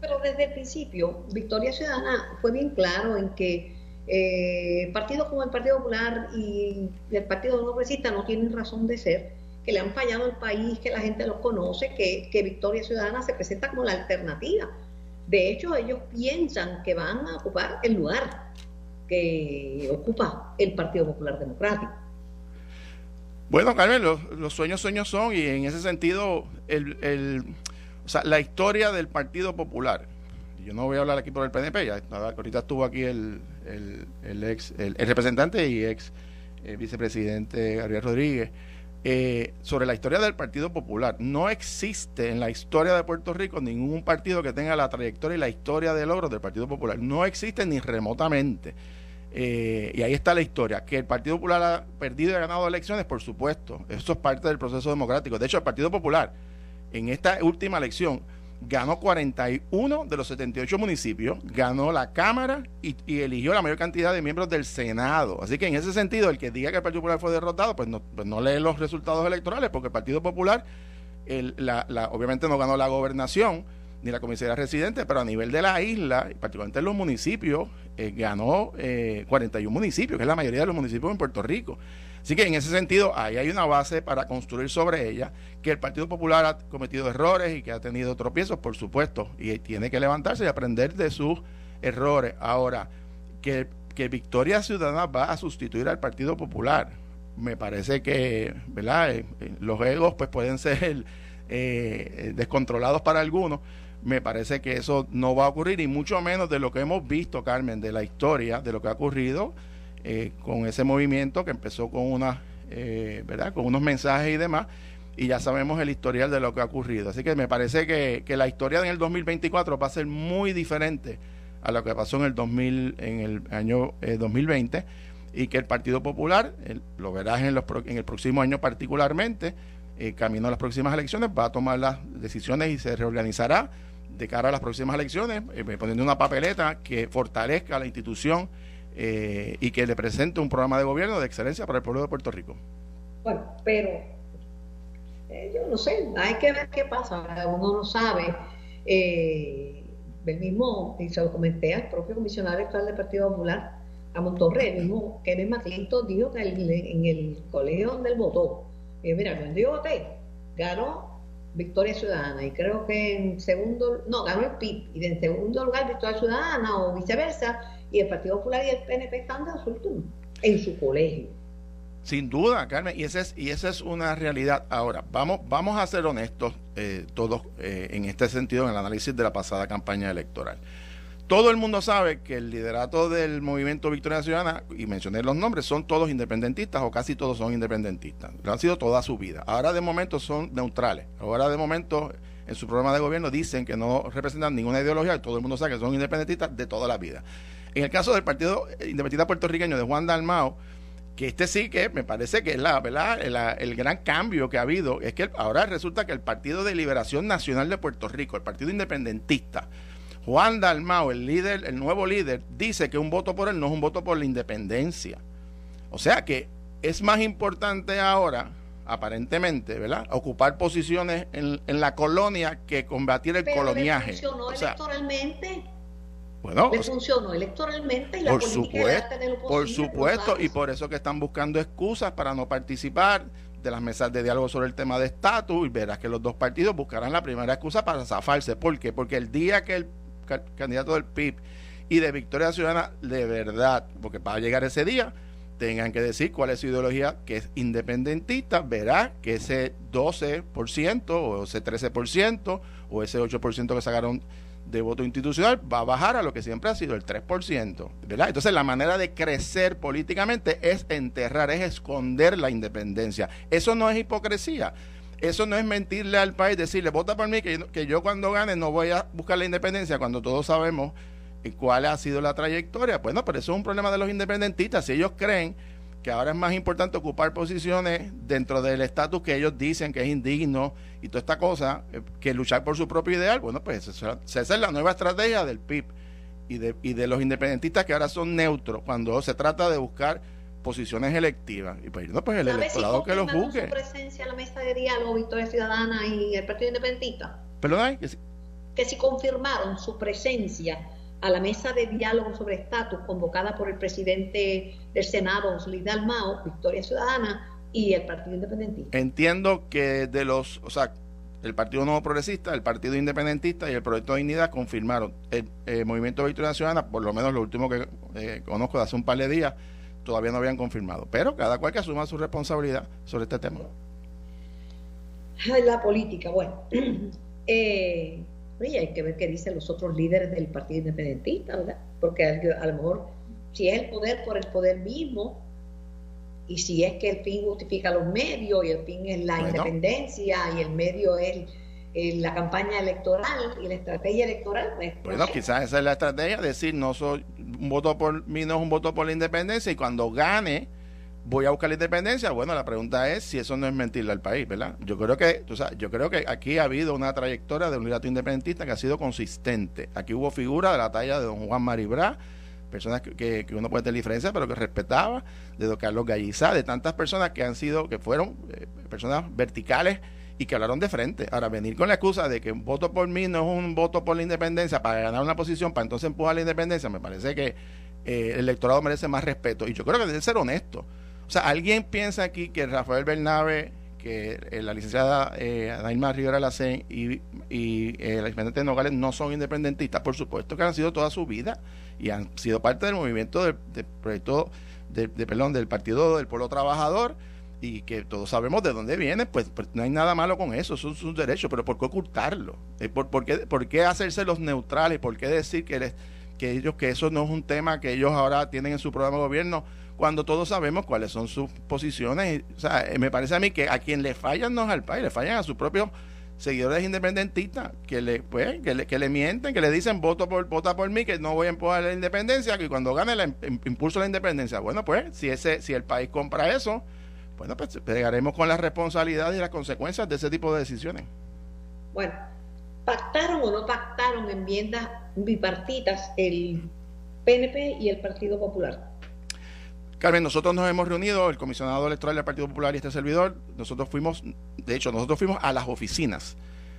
Pero desde el principio, Victoria Ciudadana fue bien claro en que eh, partidos como el Partido Popular y el Partido No Progresista no tienen razón de ser, que le han fallado al país, que la gente los conoce, que, que Victoria Ciudadana se presenta como la alternativa. De hecho, ellos piensan que van a ocupar el lugar que ocupa el Partido Popular Democrático. Bueno, Carmen, los, sueños sueños son y en ese sentido el, o sea, la historia del Partido Popular. Yo no voy a hablar aquí por el PNP, ya ahorita estuvo aquí el, el, ex, el, representante y ex eh, vicepresidente Gabriel Rodríguez. Eh, sobre la historia del Partido Popular. No existe en la historia de Puerto Rico ningún partido que tenga la trayectoria y la historia de logros del Partido Popular. No existe ni remotamente. Eh, y ahí está la historia. Que el Partido Popular ha perdido y ha ganado elecciones, por supuesto. Eso es parte del proceso democrático. De hecho, el Partido Popular en esta última elección ganó 41 de los 78 municipios, ganó la Cámara y, eligió la mayor cantidad de miembros del Senado. Así que en ese sentido, el que diga que el Partido Popular fue derrotado, pues no, pues no lee los resultados electorales, porque el Partido Popular obviamente no ganó la gobernación ni la comisaría residente, pero a nivel de la isla, particularmente en los municipios, eh, ganó 41 eh, municipios, que es la mayoría de los municipios en Puerto Rico. Así que en ese sentido, ahí hay una base para construir sobre ella, que el Partido Popular ha cometido errores y que ha tenido tropiezos, por supuesto, y tiene que levantarse y aprender de sus errores. Ahora, que, que Victoria Ciudadana va a sustituir al Partido Popular, me parece que, ¿verdad? Eh, eh, los egos pues pueden *laughs* ser eh, descontrolados para algunos. Me parece que eso no va a ocurrir y mucho menos de lo que hemos visto, Carmen, de la historia, de lo que ha ocurrido eh, con ese movimiento que empezó con una, eh, ¿verdad? Con unos mensajes y demás, y ya sabemos el historial de lo que ha ocurrido. Así que me parece que, la historia en el 2024 va a ser muy diferente a lo que pasó en el 2000, en el año 2020 eh, y que el Partido Popular, lo verás en, los, en el próximo año particularmente, camino a las próximas elecciones, va a tomar las decisiones y se reorganizará de cara a las próximas elecciones, poniendo una papeleta que fortalezca la institución eh, y que le presente un programa de gobierno de excelencia para el pueblo de Puerto Rico. Bueno, pero eh, yo no sé, hay que ver qué pasa, uno no sabe. Eh, el mismo, y se lo comenté al propio comisionado electoral del Partido Popular, a Montorre, el mismo Kenneth McClinton dijo que en el colegio donde él votó, mira, cuando yo voté, ganó Victoria Ciudadana y creo que en segundo, no, ganó el PIB y en segundo lugar Victoria Ciudadana o viceversa y el Partido Popular y el PNP están de azul en su colegio. Sin duda, Carmen, y esa es, y esa es una realidad. Ahora, vamos, vamos a ser honestos eh, todos eh, en este sentido en el análisis de la pasada campaña electoral. Todo el mundo sabe que el liderato del movimiento Victoria Ciudadana, y mencioné los nombres, son todos independentistas o casi todos son independentistas. Lo han sido toda su vida. Ahora de momento son neutrales. Ahora de momento en su programa de gobierno dicen que no representan ninguna ideología todo el mundo sabe que son independentistas de toda la vida. En el caso del Partido Independentista Puertorriqueño de Juan Dalmao, que este sí que me parece que es la, ¿verdad? El, gran cambio que ha habido, es que ahora resulta que el Partido de Liberación Nacional de Puerto Rico, el Partido Independentista, Juan Dalmao, el líder, el nuevo líder, dice que un voto por él no es un voto por la independencia. O sea que es más importante ahora, aparentemente, ¿verdad? Ocupar posiciones en, la colonia que combatir el coloniaje. Le funcionó electoralmente. Bueno, le funcionó electoralmente y la por supuesto, por supuesto, y por eso que están buscando excusas para no participar de las mesas de diálogo sobre el tema de estatus y verás que los dos partidos buscarán la primera excusa para zafarse. ¿Por qué? Porque el día que el candidato del PIB y de Victoria Ciudadana, de verdad, porque para llegar ese día, tengan que decir cuál es su ideología, que es independentista, verá que ese 12% o ese 13% o ese 8% que sacaron de voto institucional va a bajar a lo que siempre ha sido el 3%, ¿verdad? Entonces la manera de crecer políticamente es enterrar, es esconder la independencia. Eso no es hipocresía. Eso no es mentirle al país, decirle, vota por mí, que, que yo cuando gane no voy a buscar la independencia, cuando todos sabemos cuál ha sido la trayectoria. Bueno, pero eso es un problema de los independentistas. Si ellos creen que ahora es más importante ocupar posiciones dentro del estatus que ellos dicen que es indigno y toda esta cosa, eh, que luchar por su propio ideal, bueno, pues esa, es la nueva estrategia del PIB y de, y de los independentistas que ahora son neutros cuando se trata de buscar posiciones electivas. Y pues, no, pues el electorado que los busque. su presencia en la mesa de diálogo Victoria Ciudadana y el Partido Independentista? ¿Perdón? Que si, que si confirmaron su presencia a la mesa de diálogo sobre estatus convocada por el presidente del Senado, Solidal Mao, Victoria Ciudadana y el Partido Independentista. Entiendo que de los, o sea, el Partido Nuevo Progresista, el Partido Independentista y el Proyecto de Dignidad confirmaron el, Movimiento Victoria Ciudadana, por lo menos lo último que eh, conozco de hace un par de días, todavía no habían confirmado. Pero cada cual que asuma su responsabilidad sobre este tema. La política, bueno. *clears throat* eh, hay que ver qué dicen los otros líderes del Partido Independentista, ¿verdad? Porque a, lo mejor, si es el poder por el poder mismo, y si es que el fin justifica los medios, y el fin es la independencia, y el medio es la campaña electoral y la estrategia electoral. Pues, bueno, quizás esa es la estrategia, decir, no soy un voto por mí, no es un voto por la independencia, y cuando gane, voy a buscar la independencia. Bueno, la pregunta es si eso no es mentirle al país, ¿verdad? Yo creo que, o sea, yo creo que aquí ha habido una trayectoria de un liderato independentista que ha sido consistente. Aquí hubo figuras de la talla de don Juan Maribra, personas que, que, uno puede tener diferencia, pero que respetaba, de don Carlos Gallizá, de tantas personas que han sido, que fueron eh, personas verticales y que hablaron de frente. Ahora, venir con la excusa de que un voto por mí no es un voto por la independencia para ganar una posición, para entonces empujar la independencia, me parece que eh, el electorado merece más respeto. Y yo creo que debe ser honesto. O sea, ¿alguien piensa aquí que Rafael Bernabe, que eh, la licenciada eh, Rivera Lacén y, y eh, la de Nogales no son independentistas? Por supuesto que han sido toda su vida y han sido parte del movimiento del, proyecto, de, perdón, del Partido del Pueblo Trabajador y que todos sabemos de dónde viene, pues, pues no hay nada malo con eso, son sus derechos, pero ¿por qué ocultarlo? Eh, ¿Por, por, qué, ¿Por, qué, hacerse los neutrales? ¿Por qué decir que, que ellos que eso no es un tema que ellos ahora tienen en su programa de gobierno? Cuando todos sabemos cuáles son sus posiciones. O sea, eh, me parece a mí que a quien le fallan no es al país, le fallan a sus propios seguidores independentistas que le, pues, que le, que le mienten, que le dicen voto por, vota por mí, que no voy a empujar la independencia, que cuando gane la impulso la independencia. Bueno, pues, si ese, si el país compra eso, bueno, pues pegaremos con la responsabilidad y las consecuencias de ese tipo de decisiones. Bueno, ¿pactaron o no pactaron enmiendas bipartitas el PNP y el Partido Popular? Carmen, nosotros nos hemos reunido, el comisionado electoral del Partido Popular y este servidor, nosotros fuimos, de hecho, nosotros fuimos a las oficinas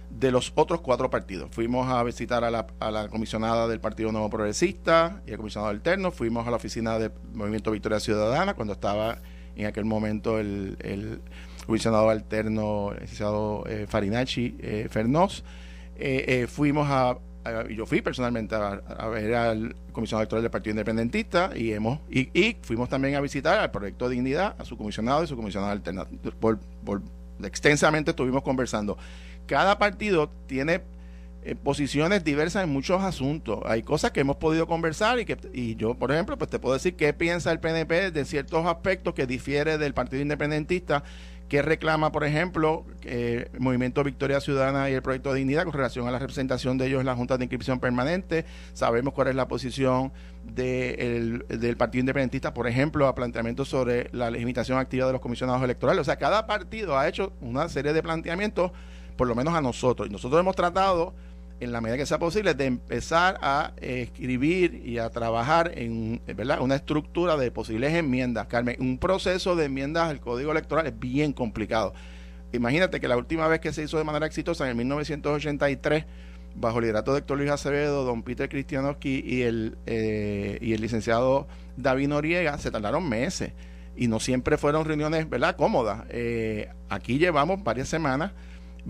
de los otros cuatro partidos. Fuimos a visitar a la, comisionada del Partido Nuevo Progresista y al comisionado alterno, fuimos a la oficina del Movimiento Victoria Ciudadana cuando estaba en aquel momento el, comisionado alterno, el licenciado eh, Farinacci eh, Fernós. Eh, fuimos a, yo fui personalmente a, ver al comisionado electoral del Partido Independentista y hemos y, fuimos también a visitar al Proyecto Dignidad, a su comisionado y su comisionado alternativo. Por, extensamente estuvimos conversando. Cada partido tiene eh, posiciones diversas en muchos asuntos. Hay cosas que hemos podido conversar y que y yo, por ejemplo, pues te puedo decir qué piensa el PNP de ciertos aspectos que difiere del Partido Independentista que reclama, por ejemplo, el Movimiento Victoria Ciudadana y el Proyecto de Dignidad con relación a la representación de ellos en la Junta de Inscripción Permanente. Sabemos cuál es la posición del Partido Independentista, por ejemplo, a planteamientos sobre la limitación activa de los comisionados electorales. O sea, cada partido ha hecho una serie de planteamientos, por lo menos a nosotros. Y nosotros hemos tratado en la medida que sea posible, de empezar a escribir y a trabajar en ¿verdad? una estructura de posibles enmiendas. Carmen, un proceso de enmiendas al Código Electoral es bien complicado. Imagínate que la última vez que se hizo de manera exitosa, en el 1983, bajo el liderato de Héctor Luis Acevedo, don Peter Cristianowski y el, eh, y el licenciado David Noriega, se tardaron meses y no siempre fueron reuniones ¿verdad? cómodas. Eh, aquí llevamos varias semanas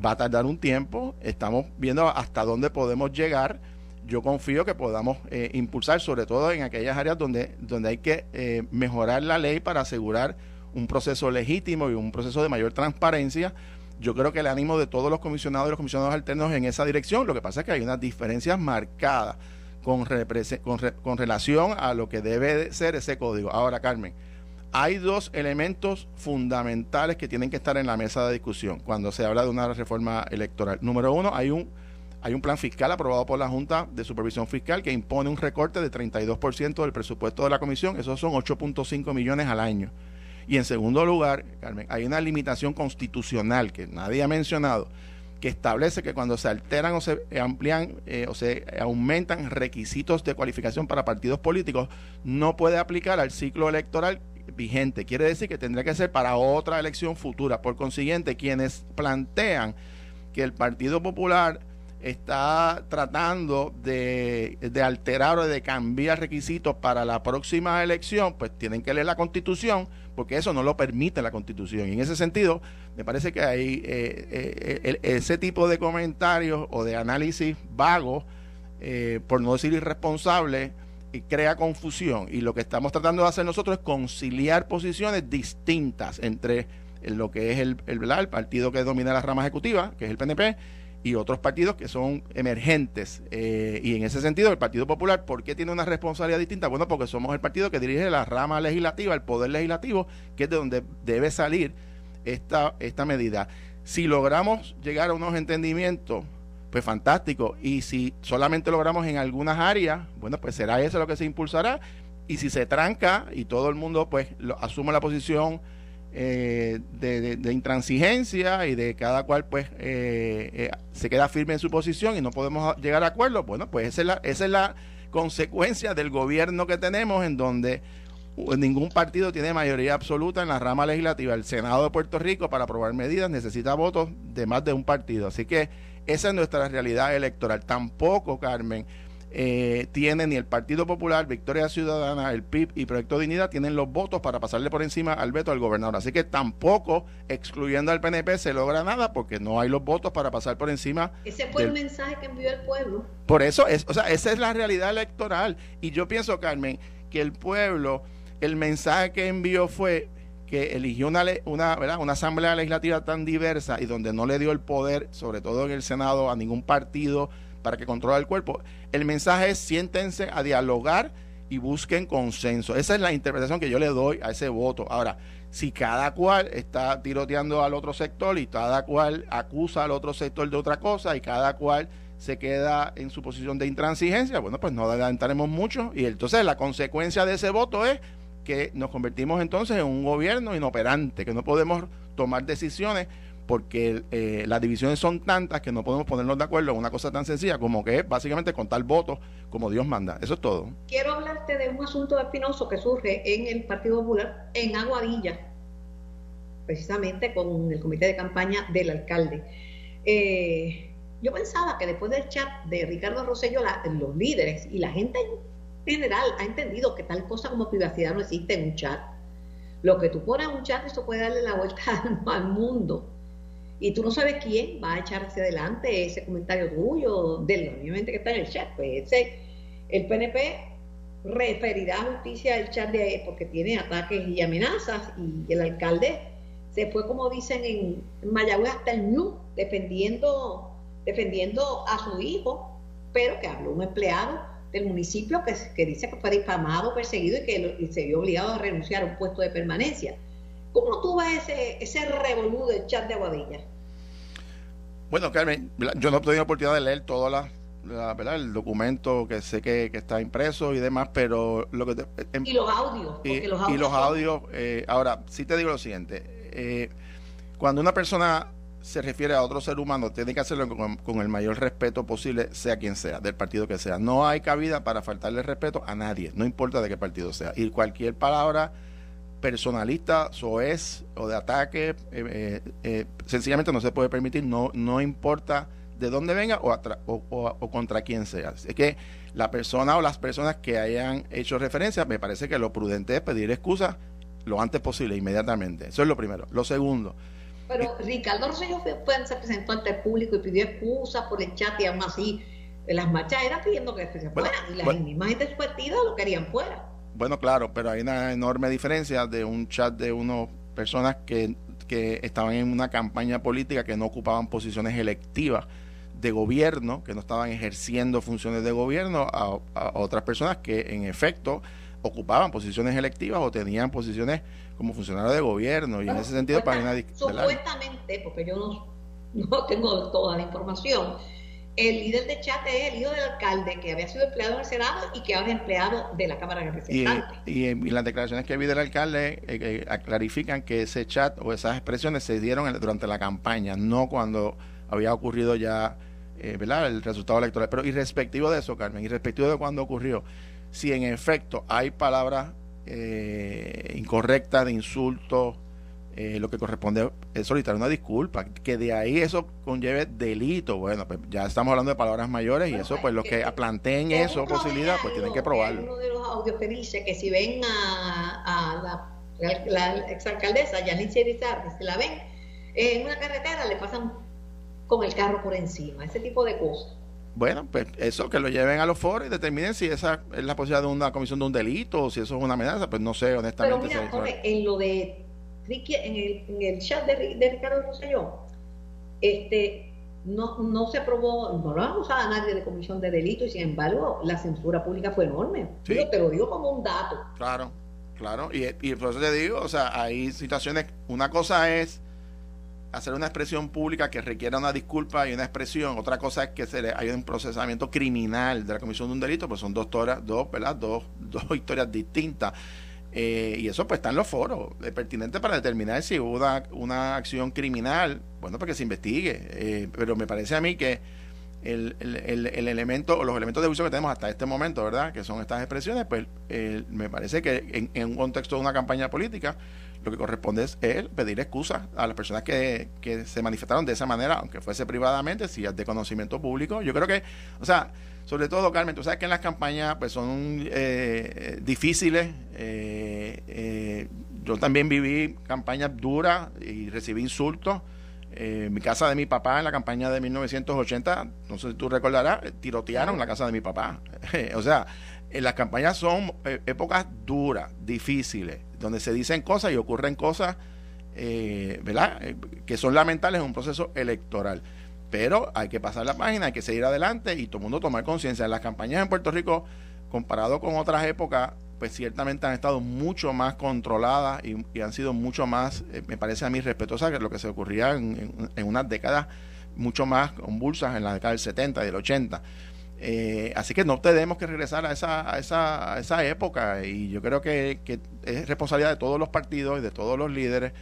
va a tardar un tiempo, estamos viendo hasta dónde podemos llegar. Yo confío que podamos eh, impulsar, sobre todo en aquellas áreas donde, donde hay que eh, mejorar la ley para asegurar un proceso legítimo y un proceso de mayor transparencia. Yo creo que el ánimo de todos los comisionados y los comisionados alternos en esa dirección. Lo que pasa es que hay unas diferencias marcadas con, con, con relación a lo que debe ser ese código. Ahora, Carmen, hay dos elementos fundamentales que tienen que estar en la mesa de discusión cuando se habla de una reforma electoral. Número uno, hay un, hay un plan fiscal aprobado por la Junta de Supervisión Fiscal que impone un recorte de 32% del presupuesto de la comisión. Esos son 8.5 millones al año. Y en segundo lugar, Carmen, hay una limitación constitucional que nadie ha mencionado que establece que cuando se alteran o se amplían eh, o se aumentan requisitos de cualificación para partidos políticos, no puede aplicar al ciclo electoral vigente. Quiere decir que tendría que ser para otra elección futura. Por consiguiente, quienes plantean que el Partido Popular está tratando de, alterar o de cambiar requisitos para la próxima elección, pues tienen que leer la constitución, porque eso no lo permite la constitución. Y en ese sentido, me parece que hay eh, eh, ese tipo de comentarios o de análisis vagos, eh, por no decir irresponsable, y crea confusión. Y lo que estamos tratando de hacer nosotros es conciliar posiciones distintas entre lo que es el, el, el partido que domina la rama ejecutiva, que es el PNP, y otros partidos que son emergentes. Eh, y en ese sentido, el Partido Popular, ¿por qué tiene una responsabilidad distinta? Bueno, porque somos el partido que dirige la rama legislativa, el poder legislativo, que es de donde debe salir esta, esta medida. Si logramos llegar a unos entendimientos pues fantástico. Y si solamente logramos en algunas áreas, bueno, pues será eso lo que se impulsará. Y si se tranca y todo el mundo pues lo, asume la posición eh, de, intransigencia y de cada cual pues eh, eh, se queda firme en su posición y no podemos llegar a acuerdo, bueno, pues esa es la, esa es la consecuencia del gobierno que tenemos en donde ningún partido tiene mayoría absoluta en la rama legislativa. El Senado de Puerto Rico para aprobar medidas necesita votos de más de un partido. Así que esa es nuestra realidad electoral. Tampoco, Carmen, eh, tiene ni el Partido Popular, Victoria Ciudadana, el PIB y Proyecto Dignidad tienen los votos para pasarle por encima al veto al gobernador. Así que tampoco, excluyendo al PNP, se logra nada porque no hay los votos para pasar por encima. Ese fue el mensaje que envió el pueblo. Por eso, es, o sea, esa es la realidad electoral. Y yo pienso, Carmen, que el pueblo, el mensaje que envió fue que eligió una, ¿verdad? una asamblea legislativa tan diversa y donde no le dio el poder, sobre todo en el Senado, a ningún partido para que controle el cuerpo. El mensaje es siéntense a dialogar y busquen consenso. Esa es la interpretación que yo le doy a ese voto. Ahora, si cada cual está tiroteando al otro sector y cada cual acusa al otro sector de otra cosa y cada cual se queda en su posición de intransigencia, bueno, pues no adelantaremos mucho y entonces la consecuencia de ese voto es que nos convertimos entonces en un gobierno inoperante, que no podemos tomar decisiones porque eh, las divisiones son tantas que no podemos ponernos de acuerdo en una cosa tan sencilla como que es básicamente contar votos como Dios manda. Eso es todo. Quiero hablarte de un asunto espinoso que surge en el Partido Popular en Aguadilla, precisamente con el comité de campaña del alcalde. Eh, yo pensaba que después del chat de Ricardo Rosello, los líderes y la gente general ha entendido que tal cosa como privacidad no existe en un chat. Lo que tú pones en un chat, eso puede darle la vuelta *laughs* al, mundo. y tú no sabes quién va a echar hacia adelante ese comentario tuyo, del obviamente que está en el chat, pues ese, el PNP referirá a justicia el chat de porque tiene ataques y amenazas y el alcalde se fue como dicen en Mayagüez hasta el ñu defendiendo defendiendo a su hijo pero que habló un empleado del municipio que, que dice que fue difamado, perseguido y que se vio obligado a renunciar a un puesto de permanencia. ¿Cómo tú ves ese, ese revolú del chat de Aguadilla? Bueno, Carmen, yo no he tenido oportunidad de leer todo la, ¿verdad? el documento que sé que, está impreso y demás, pero lo que... Em, y los audios. Y, los audios, y los audios eh, ahora, sí te digo lo siguiente. Eh, cuando una persona se refiere a otro ser humano, tiene que hacerlo con, el mayor respeto posible, sea quien sea, del partido que sea. No hay cabida para faltarle respeto a nadie, no importa de qué partido sea. Y cualquier palabra personalista, soez o de ataque, eh, eh, eh, sencillamente no se puede permitir, no, no importa de dónde venga o, o, contra quién sea. Es que la persona o las personas que hayan hecho referencia, me parece que lo prudente es pedir excusas lo antes posible, inmediatamente. Eso es lo primero. Lo segundo, pero Ricardo Rosselló fue, se presentó ante el público y pidió excusas por el chat y aún así las marchas eran pidiendo que se fueran y las mismas gente de su partido lo querían fuera. Bueno, claro, pero hay una enorme diferencia de un chat de unas personas que, que estaban en una campaña política que no ocupaban posiciones electivas de gobierno, que no estaban ejerciendo funciones de gobierno, a, a otras personas que en efecto ocupaban posiciones electivas o tenían posiciones como funcionario de gobierno y en ese sentido para una supuestamente porque yo no, no, tengo toda la información el líder de chat es el hijo del alcalde que había sido empleado en el Senado y que ahora es empleado de la Cámara de Representantes. Y, y, las declaraciones que vi del alcalde eh, eh, clarifican que ese chat o esas expresiones se dieron durante la campaña no cuando había ocurrido ya eh, ¿verdad? el resultado electoral. Pero irrespectivo de eso Carmen irrespectivo de cuando ocurrió si en efecto hay palabras eh, incorrectas de insulto, eh, lo que corresponde es solicitar una disculpa, que de ahí eso conlleve delito. Bueno, pues ya estamos hablando de palabras mayores y eso, pues los que planteen eso, posibilidad, pues tienen que probarlo. Uno de los audios que dice que si ven a, la, exalcaldesa Yanice Irizarry, si la ven en una carretera, le pasan con el carro por encima, ese tipo de cosas. Bueno, pues eso, que lo lleven a los foros y determinen si esa es la posibilidad de una comisión de un delito o si eso es una amenaza, pues no sé, honestamente. Pero mira, en lo de Ricky, en el, en el chat de, de Ricardo Rosselló, este, no, no se aprobó, no lo han usado a nadie de comisión de delito y sin embargo la censura pública fue enorme. Yo te lo digo como un dato. Claro, claro. Y, y por eso te digo, o sea, hay situaciones, una cosa es hacer una expresión pública que requiera una disculpa y una expresión. Otra cosa es que se le, hay un procesamiento criminal de la comisión de un delito, pues son dos, historias, dos, ¿verdad? dos, *laughs* dos historias distintas. Eh, y eso pues está en los foros, es pertinente para determinar si hubo una, acción criminal, bueno, para que se investigue. Eh, pero me parece a mí que el, el, el, elemento o los elementos de juicio que tenemos hasta este momento, ¿verdad? Que son estas expresiones, pues me parece que en, un contexto de una campaña política, lo que corresponde es pedir excusas a las personas que, se manifestaron de esa manera, aunque fuese privadamente, si es de conocimiento público. Yo creo que, o sea, sobre todo, Carmen, tú sabes que en las campañas pues son eh, difíciles. Eh, eh, yo también viví campañas duras y recibí insultos. En mi casa de mi papá en la campaña de 1980, no sé si tú recordarás, tirotearon la casa de mi papá. *laughs* o sea, en las campañas son épocas duras, difíciles donde se dicen cosas y ocurren cosas, eh, ¿verdad? Eh, que son lamentables en un proceso electoral. Pero hay que pasar la página, hay que seguir adelante y todo el mundo tomar conciencia. Las campañas en Puerto Rico, comparado con otras épocas, pues ciertamente han estado mucho más controladas y, han sido mucho más, eh, me parece a mí, respetuosas que lo que se ocurría en, en unas décadas mucho más convulsas en la década del 70 y del 80. Eh, así que no tenemos que regresar a esa, a esa, a esa época y yo creo que, es responsabilidad de todos los partidos y de todos los líderes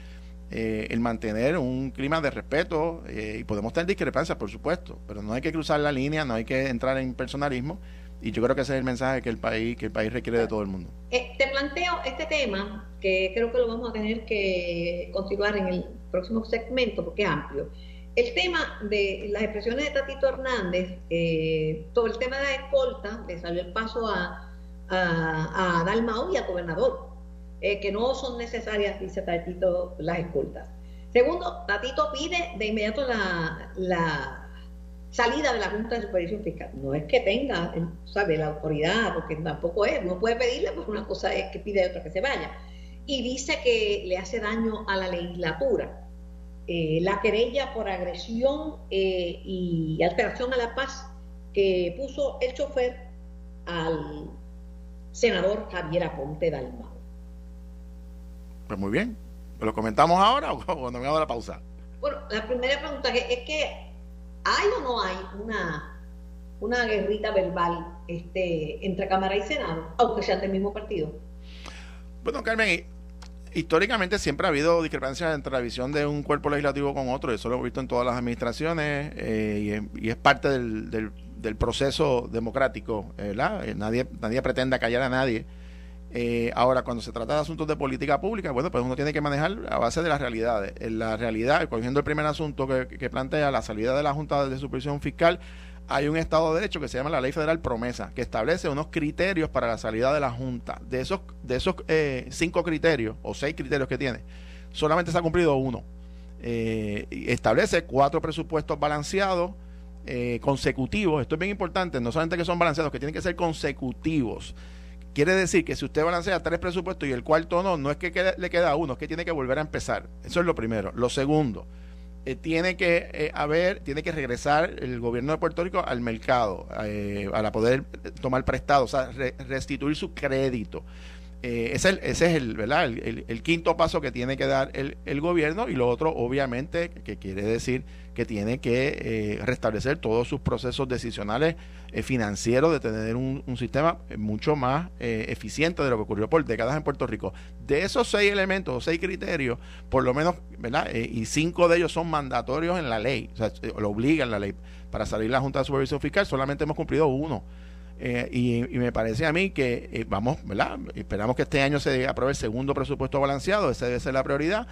eh, el mantener un clima de respeto eh, y podemos tener discrepancias, por supuesto, pero no hay que cruzar la línea, no hay que entrar en personalismo y yo creo que ese es el mensaje que el país que el país requiere de todo el mundo. te planteo este tema que creo que lo vamos a tener que continuar en el próximo segmento porque es amplio. El tema de las expresiones de Tatito Hernández, eh, todo el tema de la escolta, le salió el paso a, a, a y al gobernador, eh, que no son necesarias, dice Tatito, las escoltas. Segundo, Tatito pide de inmediato la salida de la Junta de Supervisión Fiscal. No es que tenga, sabe, la autoridad, porque tampoco es, no puede pedirle, pues una cosa es que pide otra que se vaya. Y dice que le hace daño a la legislatura. Eh, la querella por agresión eh, y alteración a la paz que puso el chofer al senador Javier Aponte Dalmau. Pues muy bien. ¿Lo comentamos ahora o *laughs* cuando me hago la pausa? Bueno, la primera pregunta es, que ¿hay o no hay una, una guerrita verbal este, entre Cámara y Senado, aunque sean del mismo partido? Bueno, Carmen, históricamente siempre ha habido discrepancias entre la visión de un cuerpo legislativo con otro, eso lo hemos visto en todas las administraciones eh, y, es, parte del, del, proceso democrático, ¿verdad? Eh, nadie, nadie pretende callar a nadie. Eh, ahora, cuando se trata de asuntos de política pública, bueno, pues uno tiene que manejar a base de las realidades. En la realidad, cogiendo el primer asunto que, plantea la salida de la Junta de Supervisión Fiscal, hay un Estado de Derecho que se llama la Ley Federal Promesa, que establece unos criterios para la salida de la Junta. De esos, de esos eh, cinco criterios, o seis criterios que tiene, solamente se ha cumplido uno. Eh, establece cuatro presupuestos balanceados, consecutivos. Esto es bien importante, no solamente que son balanceados, que tienen que ser consecutivos. Quiere decir que si usted balancea tres presupuestos y el cuarto no, no es que le queda uno, es que tiene que volver a empezar. Eso es lo primero. Lo segundo, eh, tiene que eh, haber, tiene que regresar el gobierno de Puerto Rico al mercado eh, para poder tomar prestado, o sea, restituir su crédito. Ese, es el, ¿verdad? El, quinto paso que tiene que dar el, el gobierno y lo otro, obviamente, que quiere decir que tiene que eh, restablecer todos sus procesos decisionales eh, financieros, de tener un, sistema eh, mucho más eficiente de lo que ocurrió por décadas en Puerto Rico. De esos seis elementos o seis criterios, por lo menos, ¿verdad? y cinco de ellos son mandatorios en la ley, o sea, lo obligan la ley. Para salir la Junta de Supervisión Fiscal solamente hemos cumplido uno. Y, me parece a mí que vamos, ¿verdad? Esperamos que este año se apruebe el segundo presupuesto balanceado, esa debe ser la prioridad,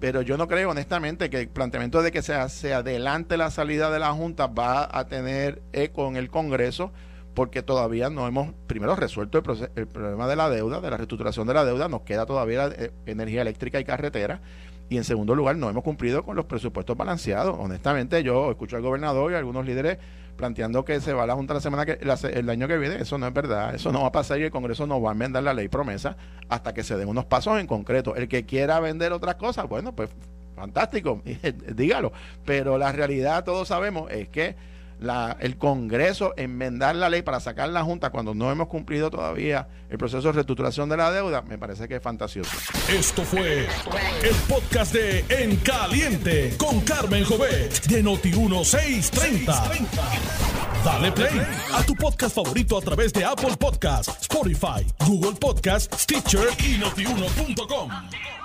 pero yo no creo honestamente que el planteamiento de que se, se adelante la salida de la Junta va a tener eco en el Congreso porque todavía no hemos, primero, resuelto el, problema de la deuda, de la reestructuración de la deuda, nos queda todavía eh, energía eléctrica y carretera, y en segundo lugar, no hemos cumplido con los presupuestos balanceados. Honestamente, yo escucho al gobernador y a algunos líderes planteando que se va a la Junta la semana que el año que viene, eso no es verdad, eso no va a pasar y el Congreso no va a enmendar la ley promesa hasta que se den unos pasos en concreto. El que quiera vender otras cosas, bueno, pues fantástico, *laughs* dígalo, pero la realidad todos sabemos es que el Congreso enmendar la ley para sacar la Junta cuando no hemos cumplido todavía el proceso de reestructuración de la deuda, me parece que es fantasioso. Esto fue el podcast de En Caliente con Carmen Jovet de Noti1630. Dale play a tu podcast favorito a través de Apple Podcasts, Spotify, Google Podcasts, Stitcher y notiuno.com.